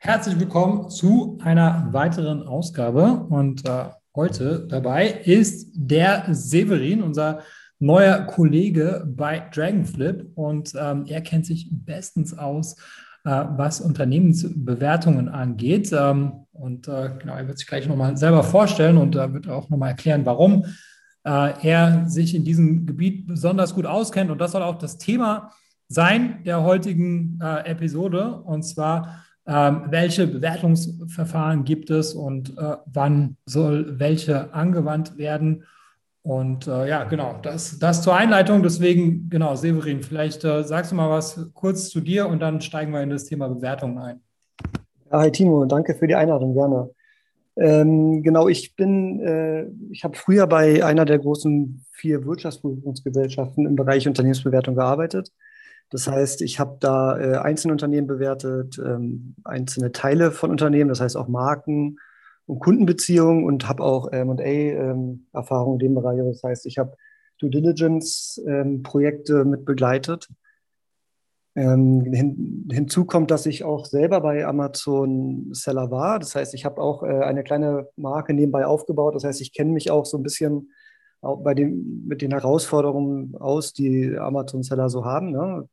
Herzlich willkommen zu einer weiteren Ausgabe. Und äh, heute dabei ist der Severin, unser neuer Kollege bei Dragonflip. Und ähm, er kennt sich bestens aus, äh, was Unternehmensbewertungen angeht. Ähm, und äh, genau, er wird sich gleich nochmal selber vorstellen und da wird auch nochmal erklären, warum äh, er sich in diesem Gebiet besonders gut auskennt. Und das soll auch das Thema sein der heutigen äh, Episode. Und zwar, welche Bewertungsverfahren gibt es und äh, wann soll welche angewandt werden? Und äh, ja, genau, das, das zur Einleitung. Deswegen, genau, Severin, vielleicht äh, sagst du mal was kurz zu dir und dann steigen wir in das Thema Bewertungen ein. Ja, hi Timo, danke für die Einladung, gerne. Ähm, genau, ich bin, äh, ich habe früher bei einer der großen vier Wirtschaftsprüfungsgesellschaften im Bereich Unternehmensbewertung gearbeitet. Das heißt, ich habe da äh, einzelne Unternehmen bewertet, ähm, einzelne Teile von Unternehmen, das heißt auch Marken und Kundenbeziehungen und habe auch M&A-Erfahrung ähm, in dem Bereich. Das heißt, ich habe Due Diligence-Projekte ähm, mit begleitet ähm, hin, hinzu kommt, dass ich auch selber bei Amazon Seller war. Das heißt, ich habe auch äh, eine kleine Marke nebenbei aufgebaut. Das heißt, ich kenne mich auch so ein bisschen bei den, mit den Herausforderungen aus, die Amazon Seller so haben. Ne?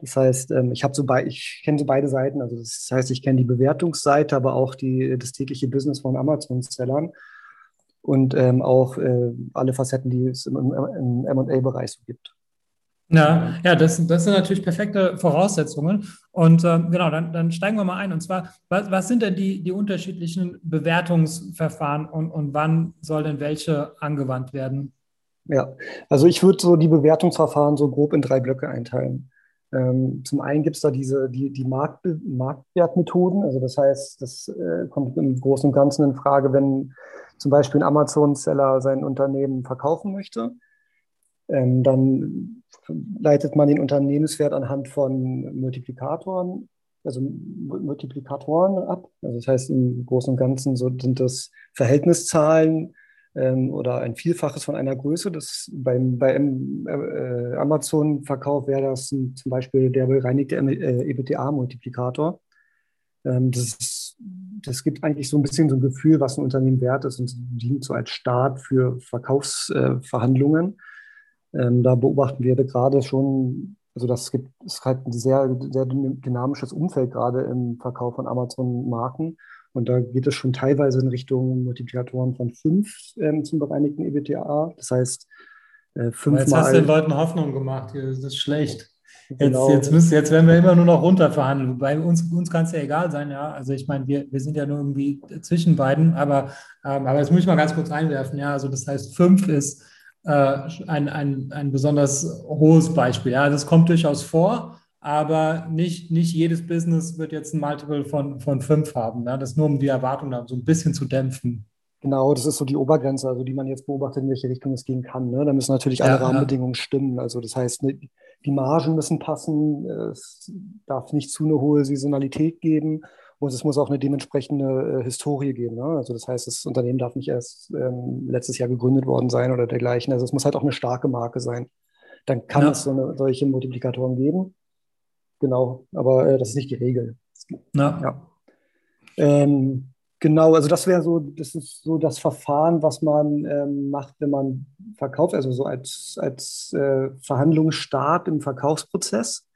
Das heißt, ähm, ich habe so bei, ich kenne so beide Seiten. Also das heißt, ich kenne die Bewertungsseite, aber auch die, das tägliche Business von Amazon Sellern und ähm, auch äh, alle Facetten, die es im, im M&A-Bereich so gibt. Ja, ja, das, das sind natürlich perfekte Voraussetzungen. Und äh, genau, dann, dann steigen wir mal ein. Und zwar, was, was sind denn die, die unterschiedlichen Bewertungsverfahren und, und wann soll denn welche angewandt werden? Ja, also ich würde so die Bewertungsverfahren so grob in drei Blöcke einteilen. Ähm, zum einen gibt es da diese, die, die Markt, Marktwertmethoden. Also das heißt, das äh, kommt im Großen und Ganzen in Frage, wenn zum Beispiel ein Amazon-Seller sein Unternehmen verkaufen möchte. Ähm, dann leitet man den Unternehmenswert anhand von Multiplikatoren, also Multiplikatoren ab. Also das heißt, im Großen und Ganzen so sind das Verhältniszahlen ähm, oder ein Vielfaches von einer Größe. Das beim, bei äh, Amazon-Verkauf wäre das zum Beispiel der bereinigte äh, EBITDA-Multiplikator. Ähm, das, das gibt eigentlich so ein bisschen so ein Gefühl, was ein Unternehmen wert ist und dient so als Start für Verkaufsverhandlungen. Ähm, da beobachten wir gerade schon, also das gibt, ist halt ein sehr, sehr dynamisches Umfeld gerade im Verkauf von Amazon-Marken. Und da geht es schon teilweise in Richtung Multiplikatoren von fünf ähm, zum bereinigten EBTA. Das heißt, äh, fünfmal. Jetzt hast du den Leuten Hoffnung gemacht, das ist schlecht. Jetzt, genau. jetzt, müssen, jetzt werden wir immer nur noch runterverhandeln. Bei uns, uns kann es ja egal sein, ja. Also ich meine, wir, wir sind ja nur irgendwie zwischen beiden, aber, ähm, aber das muss ich mal ganz kurz einwerfen, ja. Also das heißt, fünf ist äh, ein, ein, ein besonders hohes Beispiel. Ja, das kommt durchaus vor, aber nicht, nicht jedes Business wird jetzt ein Multiple von, von fünf haben. Ja? Das nur, um die Erwartungen so ein bisschen zu dämpfen. Genau, das ist so die Obergrenze, also die man jetzt beobachtet, in welche Richtung es gehen kann. Ne? Da müssen natürlich alle ja, Rahmenbedingungen ja. stimmen. Also das heißt, ne, die Margen müssen passen, es darf nicht zu eine hohe Saisonalität geben und es muss auch eine dementsprechende äh, Historie geben. Ne? Also das heißt, das Unternehmen darf nicht erst ähm, letztes Jahr gegründet worden sein oder dergleichen. Also es muss halt auch eine starke Marke sein. Dann kann ja. es so eine, solche Multiplikatoren geben. Genau, aber äh, das ist nicht die Regel. Ja. ja. Ähm, genau, also das wäre so, das ist so das Verfahren, was man ähm, macht, wenn man verkauft, also so als, als äh, Verhandlungsstart im Verkaufsprozess.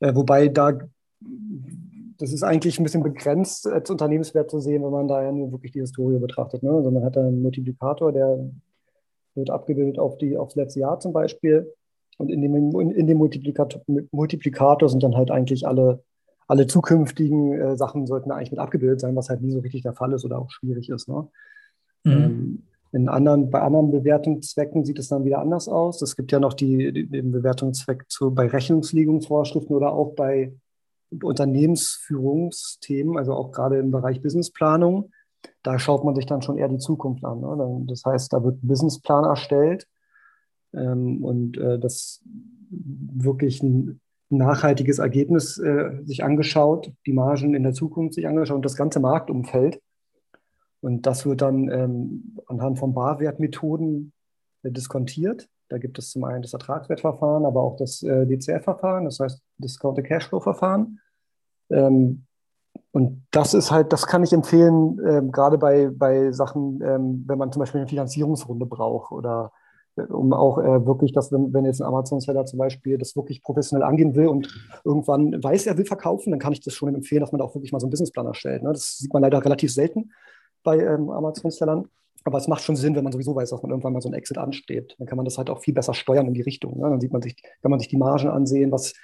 Äh, wobei da das ist eigentlich ein bisschen begrenzt als Unternehmenswert zu sehen, wenn man da ja nur wirklich die Historie betrachtet. Ne? Also man hat da einen Multiplikator, der wird abgebildet auf die, aufs letzte Jahr zum Beispiel. Und in dem, in dem Multiplikator, Multiplikator sind dann halt eigentlich alle, alle zukünftigen äh, Sachen sollten eigentlich mit abgebildet sein, was halt nie so richtig der Fall ist oder auch schwierig ist. Ne? Mhm. Ähm, in anderen, bei anderen Bewertungszwecken sieht es dann wieder anders aus. Es gibt ja noch die, die, den Bewertungszweck zu, bei Rechnungslegungsvorschriften oder auch bei Unternehmensführungsthemen, also auch gerade im Bereich Businessplanung, da schaut man sich dann schon eher die Zukunft an. Ne? Das heißt, da wird ein Businessplan erstellt ähm, und äh, das wirklich ein nachhaltiges Ergebnis äh, sich angeschaut, die Margen in der Zukunft sich angeschaut und das ganze Marktumfeld. Und das wird dann ähm, anhand von Barwertmethoden äh, diskontiert. Da gibt es zum einen das Ertragswertverfahren, aber auch das äh, DCF-Verfahren, das heißt Discounted Cashflow-Verfahren. Ähm, und das ist halt, das kann ich empfehlen, ähm, gerade bei, bei Sachen, ähm, wenn man zum Beispiel eine Finanzierungsrunde braucht oder äh, um auch äh, wirklich, dass wenn, wenn jetzt ein Amazon-Seller zum Beispiel das wirklich professionell angehen will und irgendwann weiß, er will verkaufen, dann kann ich das schon empfehlen, dass man da auch wirklich mal so einen Businessplan erstellt. Ne? Das sieht man leider relativ selten bei ähm, Amazon-Sellern. Aber es macht schon Sinn, wenn man sowieso weiß, dass man irgendwann mal so ein Exit ansteht. Dann kann man das halt auch viel besser steuern in die Richtung. Ne? Dann sieht man sich, kann man sich die Margen ansehen, was,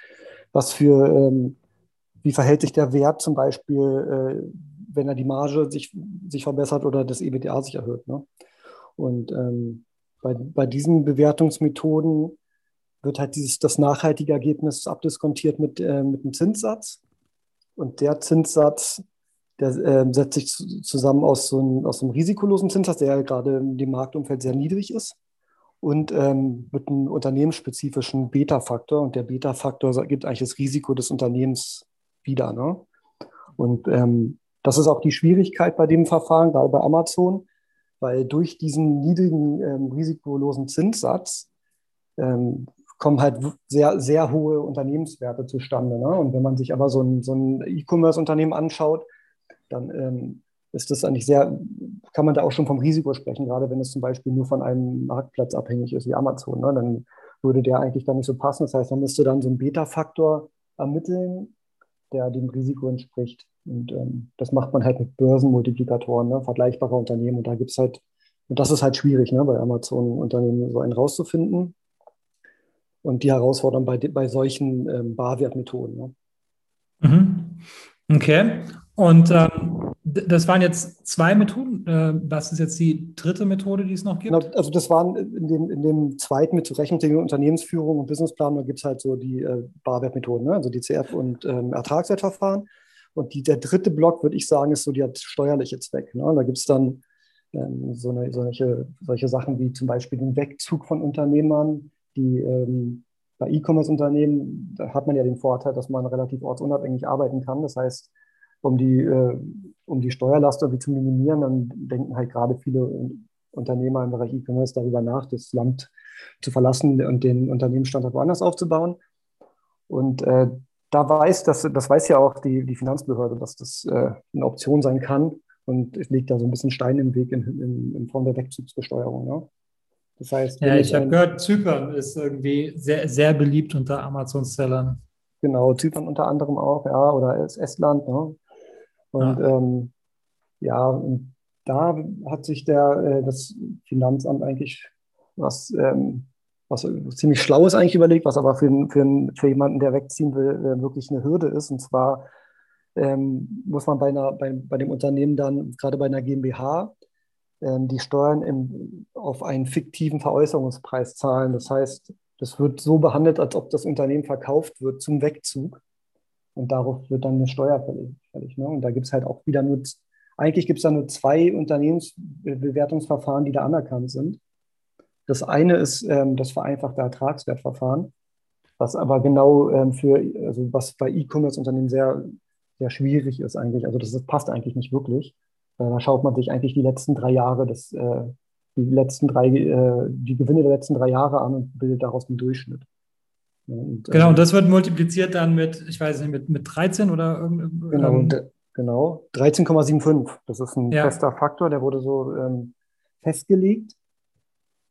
was für, ähm, wie verhält sich der Wert zum Beispiel, äh, wenn er die Marge sich, sich verbessert oder das EBTA sich erhöht. Ne? Und ähm, bei, bei diesen Bewertungsmethoden wird halt dieses, das nachhaltige Ergebnis abdiskontiert mit, äh, mit einem Zinssatz. Und der Zinssatz der äh, setzt sich zusammen aus so, einem, aus so einem risikolosen Zinssatz, der ja gerade in dem Marktumfeld sehr niedrig ist, und ähm, mit einem unternehmensspezifischen Beta-Faktor. Und der Beta-Faktor gibt eigentlich das Risiko des Unternehmens wieder. Ne? Und ähm, das ist auch die Schwierigkeit bei dem Verfahren, gerade bei Amazon, weil durch diesen niedrigen ähm, risikolosen Zinssatz ähm, kommen halt sehr, sehr hohe Unternehmenswerte zustande. Ne? Und wenn man sich aber so ein, so ein E-Commerce-Unternehmen anschaut, dann ähm, ist das eigentlich sehr, kann man da auch schon vom Risiko sprechen, gerade wenn es zum Beispiel nur von einem Marktplatz abhängig ist wie Amazon. Ne? Dann würde der eigentlich dann nicht so passen. Das heißt, man müsste dann so einen Beta-Faktor ermitteln, der dem Risiko entspricht. Und ähm, das macht man halt mit Börsenmultiplikatoren, ne? vergleichbare Unternehmen. Und da gibt es halt, und das ist halt schwierig, ne? bei Amazon-Unternehmen so einen rauszufinden. Und die Herausforderung bei, bei solchen ähm, Barwertmethoden. Ne? Mhm. Okay. Und ähm, das waren jetzt zwei Methoden. Äh, was ist jetzt die dritte Methode, die es noch gibt? Also das waren in dem, in dem zweiten mit Rechnungslegung, Unternehmensführung und Businessplan, da gibt es halt so die äh, Barwertmethoden, ne? also DCF und ähm, Ertragswertverfahren. Und die, der dritte Block, würde ich sagen, ist so der steuerliche Zweck. Ne? Da gibt es dann ähm, so eine, solche, solche Sachen wie zum Beispiel den Wegzug von Unternehmern, die ähm, bei E-Commerce-Unternehmen, da hat man ja den Vorteil, dass man relativ ortsunabhängig arbeiten kann. Das heißt, um die, äh, um die Steuerlast irgendwie zu minimieren, dann denken halt gerade viele Unternehmer im Bereich E-Commerce darüber nach, das Land zu verlassen und den Unternehmensstandort woanders aufzubauen. Und äh, da weiß, das, das weiß ja auch die, die Finanzbehörde, dass das äh, eine Option sein kann. Und es liegt da so ein bisschen Stein im Weg in, in, in Form der Wegzugsbesteuerung. Ne? Das heißt, ja, ich habe gehört, Zypern ist irgendwie sehr, sehr beliebt unter Amazon-Sellern. Genau, Zypern unter anderem auch, ja, oder Estland. Ne? Und ja, ähm, ja und da hat sich der, äh, das Finanzamt eigentlich was, ähm, was ziemlich Schlaues eigentlich überlegt, was aber für, für, für jemanden, der wegziehen will, äh, wirklich eine Hürde ist. Und zwar ähm, muss man bei, einer, bei, bei dem Unternehmen dann, gerade bei einer GmbH, ähm, die Steuern im, auf einen fiktiven Veräußerungspreis zahlen. Das heißt, das wird so behandelt, als ob das Unternehmen verkauft wird zum Wegzug. Und darauf wird dann eine Steuer fällig. ne? Und da gibt es halt auch wieder nur, eigentlich gibt es da nur zwei Unternehmensbewertungsverfahren, die da anerkannt sind. Das eine ist ähm, das vereinfachte Ertragswertverfahren, was aber genau ähm, für, also was bei E-Commerce-Unternehmen sehr, sehr schwierig ist eigentlich. Also das, das passt eigentlich nicht wirklich. Äh, da schaut man sich eigentlich die letzten drei Jahre des, äh, die letzten drei, äh, die Gewinne der letzten drei Jahre an und bildet daraus einen Durchschnitt. Und, genau, und das wird multipliziert dann mit, ich weiß nicht, mit, mit 13 oder irgend, Genau, ähm, genau 13,75. Das ist ein ja. fester Faktor, der wurde so ähm, festgelegt,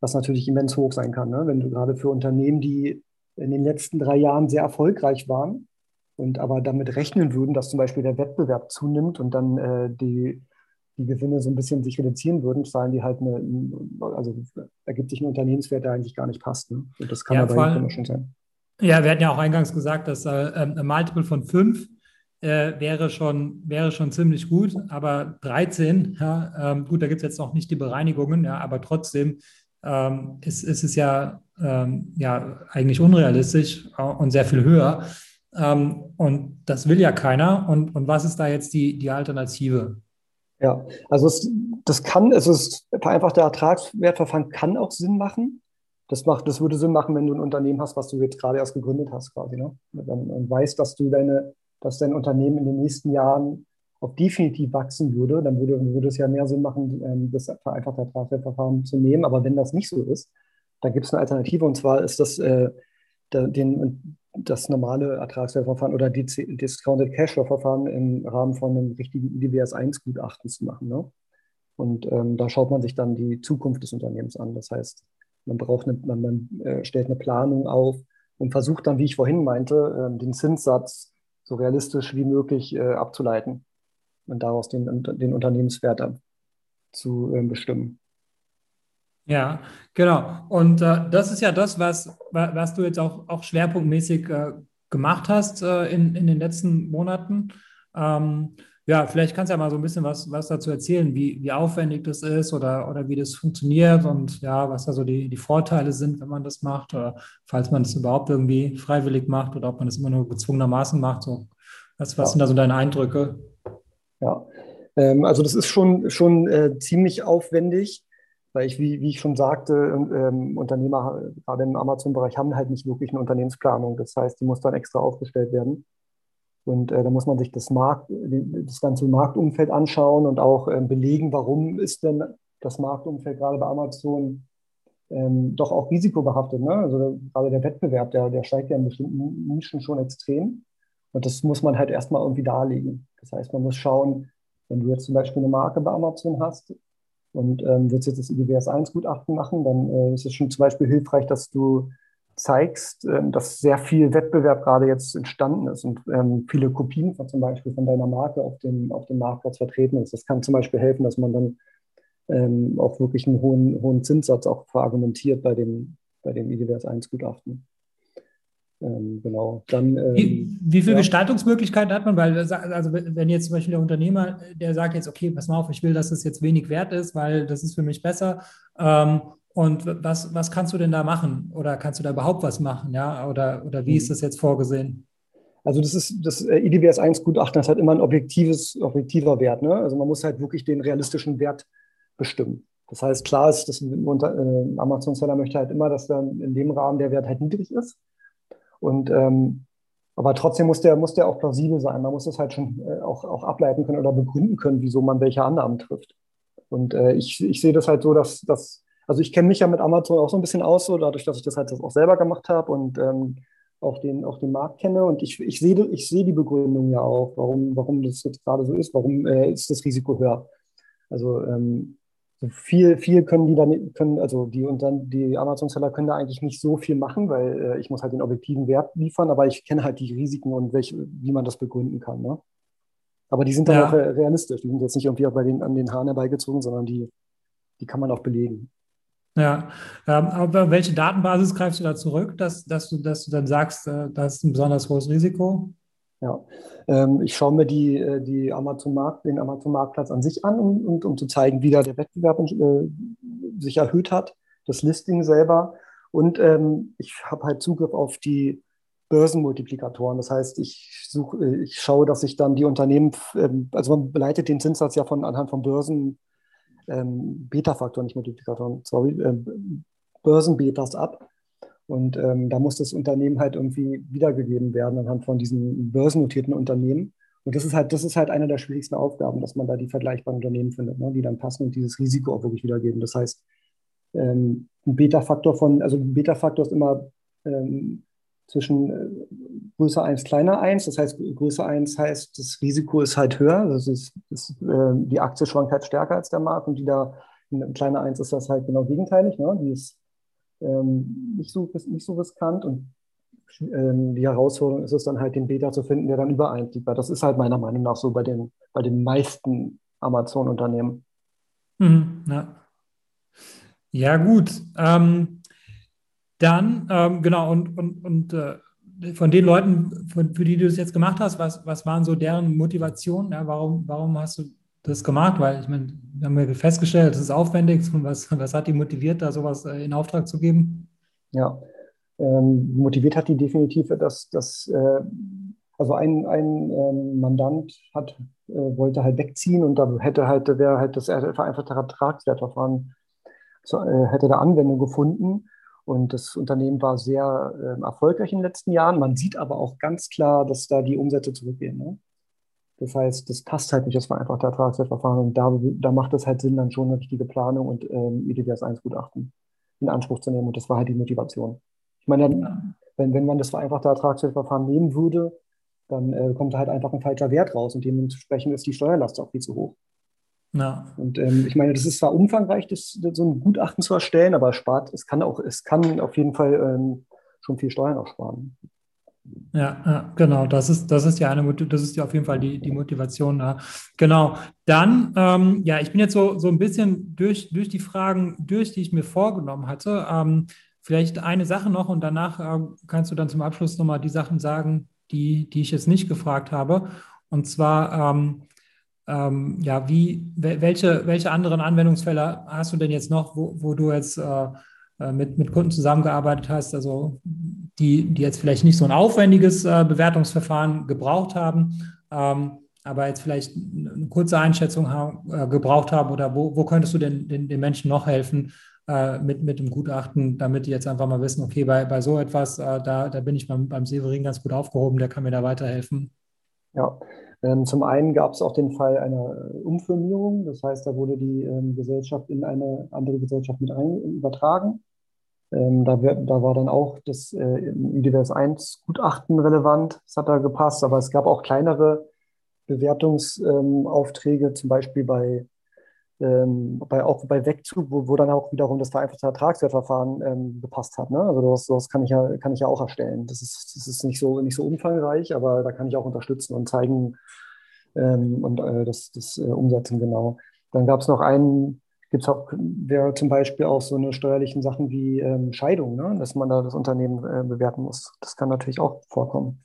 was natürlich immens hoch sein kann. Ne? Wenn du gerade für Unternehmen, die in den letzten drei Jahren sehr erfolgreich waren und aber damit rechnen würden, dass zum Beispiel der Wettbewerb zunimmt und dann äh, die, die Gewinne so ein bisschen sich reduzieren würden, zahlen die halt eine, also ergibt sich ein Unternehmenswert, der eigentlich gar nicht passt. Ne? Und das kann ja, aber schon sein. Ja, wir hatten ja auch eingangs gesagt, dass äh, ähm, ein Multiple von 5 äh, wäre, schon, wäre schon ziemlich gut, aber 13, ja, ähm, gut, da gibt es jetzt noch nicht die Bereinigungen, ja, aber trotzdem ähm, ist, ist es ja, ähm, ja eigentlich unrealistisch und sehr viel höher. Ähm, und das will ja keiner. Und, und was ist da jetzt die, die Alternative? Ja, also es, das kann, es vereinfachte Ertragswertverfahren kann auch Sinn machen das macht, das würde Sinn machen, wenn du ein Unternehmen hast, was du jetzt gerade erst gegründet hast, quasi, ne? Und weißt, dass du deine, dass dein Unternehmen in den nächsten Jahren auch definitiv wachsen würde, dann würde, würde es ja mehr Sinn machen, ähm, das vereinfachte Ertragswertverfahren zu nehmen. Aber wenn das nicht so ist, dann gibt es eine Alternative und zwar ist das äh, den, das normale Ertragswertverfahren oder Discounted Cashflow-Verfahren im Rahmen von einem richtigen IDWS-1-Gutachten zu machen. Ne? Und ähm, da schaut man sich dann die Zukunft des Unternehmens an. Das heißt, man braucht eine, man, man äh, stellt eine Planung auf und versucht dann, wie ich vorhin meinte, äh, den Zinssatz so realistisch wie möglich äh, abzuleiten und daraus den, den Unternehmenswert zu äh, bestimmen. Ja, genau. Und äh, das ist ja das, was, was du jetzt auch, auch schwerpunktmäßig äh, gemacht hast äh, in, in den letzten Monaten. Ähm, ja, vielleicht kannst du ja mal so ein bisschen was, was dazu erzählen, wie, wie aufwendig das ist oder, oder wie das funktioniert und ja, was da so die, die Vorteile sind, wenn man das macht oder falls man das überhaupt irgendwie freiwillig macht oder ob man das immer nur gezwungenermaßen macht. So. Was, was ja. sind da so deine Eindrücke? Ja, ähm, also das ist schon, schon äh, ziemlich aufwendig weil ich, wie, wie ich schon sagte, ähm, Unternehmer, gerade im Amazon-Bereich, haben halt nicht wirklich eine Unternehmensplanung. Das heißt, die muss dann extra aufgestellt werden. Und äh, da muss man sich das, Markt, das ganze Marktumfeld anschauen und auch äh, belegen, warum ist denn das Marktumfeld gerade bei Amazon ähm, doch auch risikobehaftet. Ne? Also gerade der Wettbewerb, der, der steigt ja in bestimmten Nischen schon extrem. Und das muss man halt erstmal irgendwie darlegen. Das heißt, man muss schauen, wenn du jetzt zum Beispiel eine Marke bei Amazon hast, und ähm, willst jetzt das IGWS-1-Gutachten machen, dann äh, ist es schon zum Beispiel hilfreich, dass du zeigst, ähm, dass sehr viel Wettbewerb gerade jetzt entstanden ist und ähm, viele Kopien von zum Beispiel von deiner Marke auf dem, auf dem Marktplatz vertreten ist. Das kann zum Beispiel helfen, dass man dann ähm, auch wirklich einen hohen, hohen Zinssatz auch verargumentiert bei dem, bei dem IGWS-1-Gutachten. Ähm, genau. Dann, ähm, wie, wie viele ja. Gestaltungsmöglichkeiten hat man? Weil, also wenn jetzt zum Beispiel der Unternehmer, der sagt jetzt, okay, pass mal auf, ich will, dass es jetzt wenig wert ist, weil das ist für mich besser. Und was, was kannst du denn da machen? Oder kannst du da überhaupt was machen? Ja, oder, oder wie ist mhm. das jetzt vorgesehen? Also das ist das äh, IDWS 1 Gutachten, das hat immer ein objektives, objektiver Wert. Ne? Also man muss halt wirklich den realistischen Wert bestimmen. Das heißt, klar ist, dass ein äh, Amazon-Seller möchte halt immer, dass dann in dem Rahmen der Wert halt niedrig ist. Und ähm, aber trotzdem muss der, muss der auch plausibel sein. Man muss es halt schon äh, auch, auch ableiten können oder begründen können, wieso man welche Annahmen trifft. Und äh, ich, ich sehe das halt so, dass, dass also ich kenne mich ja mit Amazon auch so ein bisschen aus, so dadurch, dass ich das halt auch selber gemacht habe und ähm, auch, den, auch den Markt kenne. Und ich, ich sehe ich sehe die Begründung ja auch, warum, warum das jetzt gerade so ist, warum äh, ist das Risiko höher. Also ähm, viel, viel können die dann, können, also die und dann die Amazon-Seller können da eigentlich nicht so viel machen, weil äh, ich muss halt den objektiven Wert liefern, aber ich kenne halt die Risiken und welche, wie man das begründen kann. Ne? Aber die sind dann ja. auch realistisch. Die sind jetzt nicht irgendwie auch bei den, an den Haaren herbeigezogen, sondern die, die kann man auch belegen. Ja, ähm, aber welche Datenbasis greifst du da zurück, dass, dass, du, dass du dann sagst, äh, das ist ein besonders hohes Risiko? Ja, ähm, ich schaue mir die, äh, die Amazon Markt, den Amazon-Marktplatz an sich an, um, um, zu zeigen, wie da der Wettbewerb äh, sich erhöht hat, das Listing selber. Und ähm, ich habe halt Zugriff auf die Börsenmultiplikatoren. Das heißt, ich suche, ich schaue, dass ich dann die Unternehmen, also man beleitet den Zinssatz ja von anhand von Börsen, ähm, Beta-Faktoren, nicht Multiplikatoren, sorry, äh, Börsenbetas ab. Und ähm, da muss das Unternehmen halt irgendwie wiedergegeben werden anhand von diesen börsennotierten Unternehmen. Und das ist halt, das ist halt eine der schwierigsten Aufgaben, dass man da die vergleichbaren Unternehmen findet, ne, die dann passen und dieses Risiko auch wirklich wiedergeben. Das heißt, ähm, ein Beta-Faktor von, also ein Beta-Faktor ist immer ähm, zwischen äh, größer 1, kleiner 1. Das heißt, größer 1 heißt, das Risiko ist halt höher. Das ist, ist äh, die Aktie schwankt halt stärker als der Markt und die da, in kleiner 1 ist das halt genau gegenteilig. Ne? Die ist ähm, nicht, so, nicht so riskant und ähm, die Herausforderung ist es dann halt, den Beta zu finden, der dann über 1 liegt. Das ist halt meiner Meinung nach so bei den, bei den meisten Amazon-Unternehmen. Mhm, ja. ja. gut. Ähm, dann, ähm, genau, und, und, und äh, von den Leuten, von, für die du das jetzt gemacht hast, was, was waren so deren Motivationen? Ja, warum, warum hast du das gemacht? Weil ich meine, wir haben ja festgestellt, es ist aufwendig. Was, was hat die motiviert, da sowas äh, in Auftrag zu geben? Ja, ähm, motiviert hat die definitiv, dass, dass äh, also ein, ein ähm, Mandant hat, äh, wollte halt wegziehen und da hätte halt, wäre halt das vereinfachte Ertragswertverfahren, so, äh, hätte da Anwendung gefunden. Und das Unternehmen war sehr äh, erfolgreich in den letzten Jahren. Man sieht aber auch ganz klar, dass da die Umsätze zurückgehen. Ne? Das heißt, das passt halt nicht, das vereinfachte Ertragswertverfahren. Und da, da macht es halt Sinn, dann schon eine richtige Planung und ähm, IDWS 1 Gutachten in Anspruch zu nehmen. Und das war halt die Motivation. Ich meine, dann, wenn, wenn man das vereinfachte Ertragswertverfahren nehmen würde, dann äh, kommt halt einfach ein falscher Wert raus und dementsprechend ist die Steuerlast auch viel zu hoch. Ja. Und ähm, ich meine, das ist zwar umfangreich, das, so ein Gutachten zu erstellen, aber es spart, es kann auch, es kann auf jeden Fall ähm, schon viel Steuern auch sparen. Ja, ja, genau. Das ist, das ist ja eine, das ist ja auf jeden Fall die, die Motivation da. Genau. Dann, ähm, ja, ich bin jetzt so, so ein bisschen durch, durch die Fragen durch, die ich mir vorgenommen hatte. Ähm, vielleicht eine Sache noch und danach äh, kannst du dann zum Abschluss nochmal die Sachen sagen, die, die ich jetzt nicht gefragt habe. Und zwar, ähm, ähm, ja, wie, welche, welche anderen Anwendungsfälle hast du denn jetzt noch, wo, wo du jetzt äh, äh, mit, mit Kunden zusammengearbeitet hast, also die, die jetzt vielleicht nicht so ein aufwendiges äh, Bewertungsverfahren gebraucht haben, ähm, aber jetzt vielleicht eine kurze Einschätzung haben, äh, gebraucht haben oder wo, wo könntest du denn den, den Menschen noch helfen äh, mit, mit dem Gutachten, damit die jetzt einfach mal wissen, okay, bei, bei so etwas, äh, da, da bin ich beim, beim Severin ganz gut aufgehoben, der kann mir da weiterhelfen. Ja, zum einen gab es auch den Fall einer Umfirmierung, das heißt, da wurde die ähm, Gesellschaft in eine andere Gesellschaft mit rein übertragen. Ähm, da, da, war dann auch das äh, IDWS 1 Gutachten relevant, das hat da gepasst, aber es gab auch kleinere Bewertungsaufträge, ähm, zum Beispiel bei, ähm, bei, auch bei Wegzug, wo, wo, dann auch wiederum das vereinfachte Ertragswertverfahren ähm, gepasst hat. Ne? Also das, das kann, ich ja, kann ich ja auch erstellen. Das ist, das ist nicht, so, nicht so umfangreich, aber da kann ich auch unterstützen und zeigen ähm, und äh, das, das äh, umsetzen genau. Dann gab es noch einen gibt es auch, wäre zum Beispiel auch so eine steuerlichen Sachen wie ähm, Scheidung, ne? dass man da das Unternehmen äh, bewerten muss. Das kann natürlich auch vorkommen.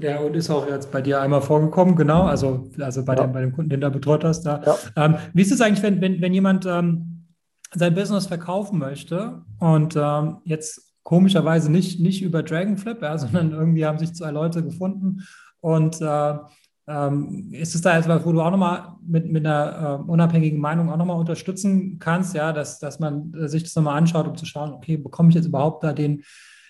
Ja, und ist auch jetzt bei dir einmal vorgekommen, genau, also, also bei, ja. dem, bei dem Kunden, den du betreut hast. Da. Ja. Ähm, wie ist es eigentlich, wenn, wenn, wenn jemand ähm, sein Business verkaufen möchte und ähm, jetzt komischerweise nicht, nicht über Dragonflip, ja, sondern irgendwie haben sich zwei Leute gefunden und äh, ähm, ist es da etwas, wo du auch nochmal mit, mit einer äh, unabhängigen Meinung auch nochmal unterstützen kannst, ja, dass, dass man äh, sich das nochmal anschaut, um zu schauen, okay, bekomme ich jetzt überhaupt da den,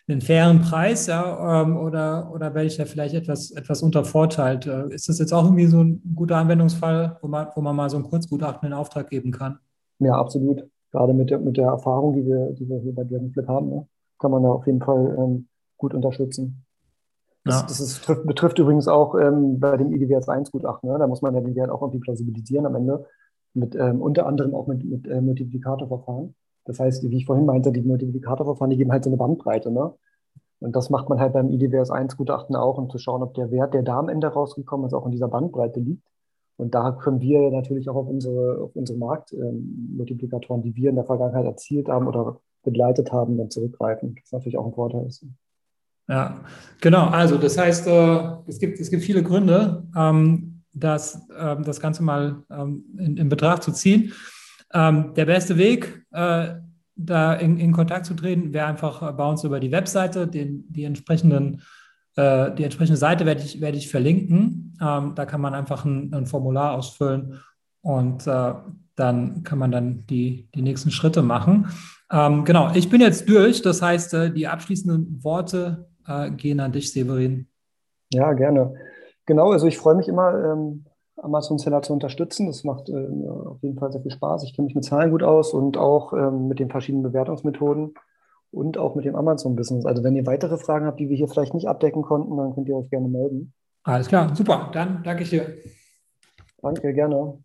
den fairen Preis, ja, ähm, oder, oder werde ich da vielleicht etwas, etwas untervorteilt? Äh, ist das jetzt auch irgendwie so ein guter Anwendungsfall, wo man, wo man mal so ein Kurzgutachten in Auftrag geben kann? Ja, absolut. Gerade mit der, mit der Erfahrung, die wir, die wir hier bei Dragonflip haben, ne, kann man da auf jeden Fall ähm, gut unterstützen. Das, ja. das ist, betrifft, betrifft, übrigens auch ähm, bei dem IDWS 1-Gutachten. Ne? Da muss man ja den Wert auch irgendwie plausibilisieren am Ende. Mit, ähm, unter anderem auch mit, mit äh, Multiplikatorverfahren. Das heißt, wie ich vorhin meinte, die Multiplikatorverfahren, die geben halt so eine Bandbreite. Ne? Und das macht man halt beim IDWS 1-Gutachten auch, um zu schauen, ob der Wert, der da am Ende rausgekommen ist, auch in dieser Bandbreite liegt. Und da können wir natürlich auch auf unsere, auf unsere Marktmultiplikatoren, ähm, die wir in der Vergangenheit erzielt haben oder begleitet haben, dann zurückgreifen. Das natürlich auch ein Vorteil. Ist. Ja, genau. Also das heißt, äh, es, gibt, es gibt viele Gründe, ähm, das, ähm, das Ganze mal ähm, in, in Betracht zu ziehen. Ähm, der beste Weg, äh, da in, in, Kontakt zu treten, wäre einfach bei uns über die Webseite, den, die, entsprechenden, äh, die entsprechende Seite werde ich, werde ich verlinken. Ähm, da kann man einfach ein, ein Formular ausfüllen und äh, dann kann man dann die, die nächsten Schritte machen. Ähm, genau, ich bin jetzt durch. Das heißt, äh, die abschließenden Worte äh, gehen an dich, Severin. Ja, gerne. Genau, also ich freue mich immer, ähm, Amazon-Seller zu unterstützen. Das macht äh, auf jeden Fall sehr viel Spaß. Ich kenne mich mit Zahlen gut aus und auch ähm, mit den verschiedenen Bewertungsmethoden und auch mit dem Amazon-Business. Also wenn ihr weitere Fragen habt, die wir hier vielleicht nicht abdecken konnten, dann könnt ihr euch gerne melden. Alles klar, super. Dann danke ich dir. Danke, gerne.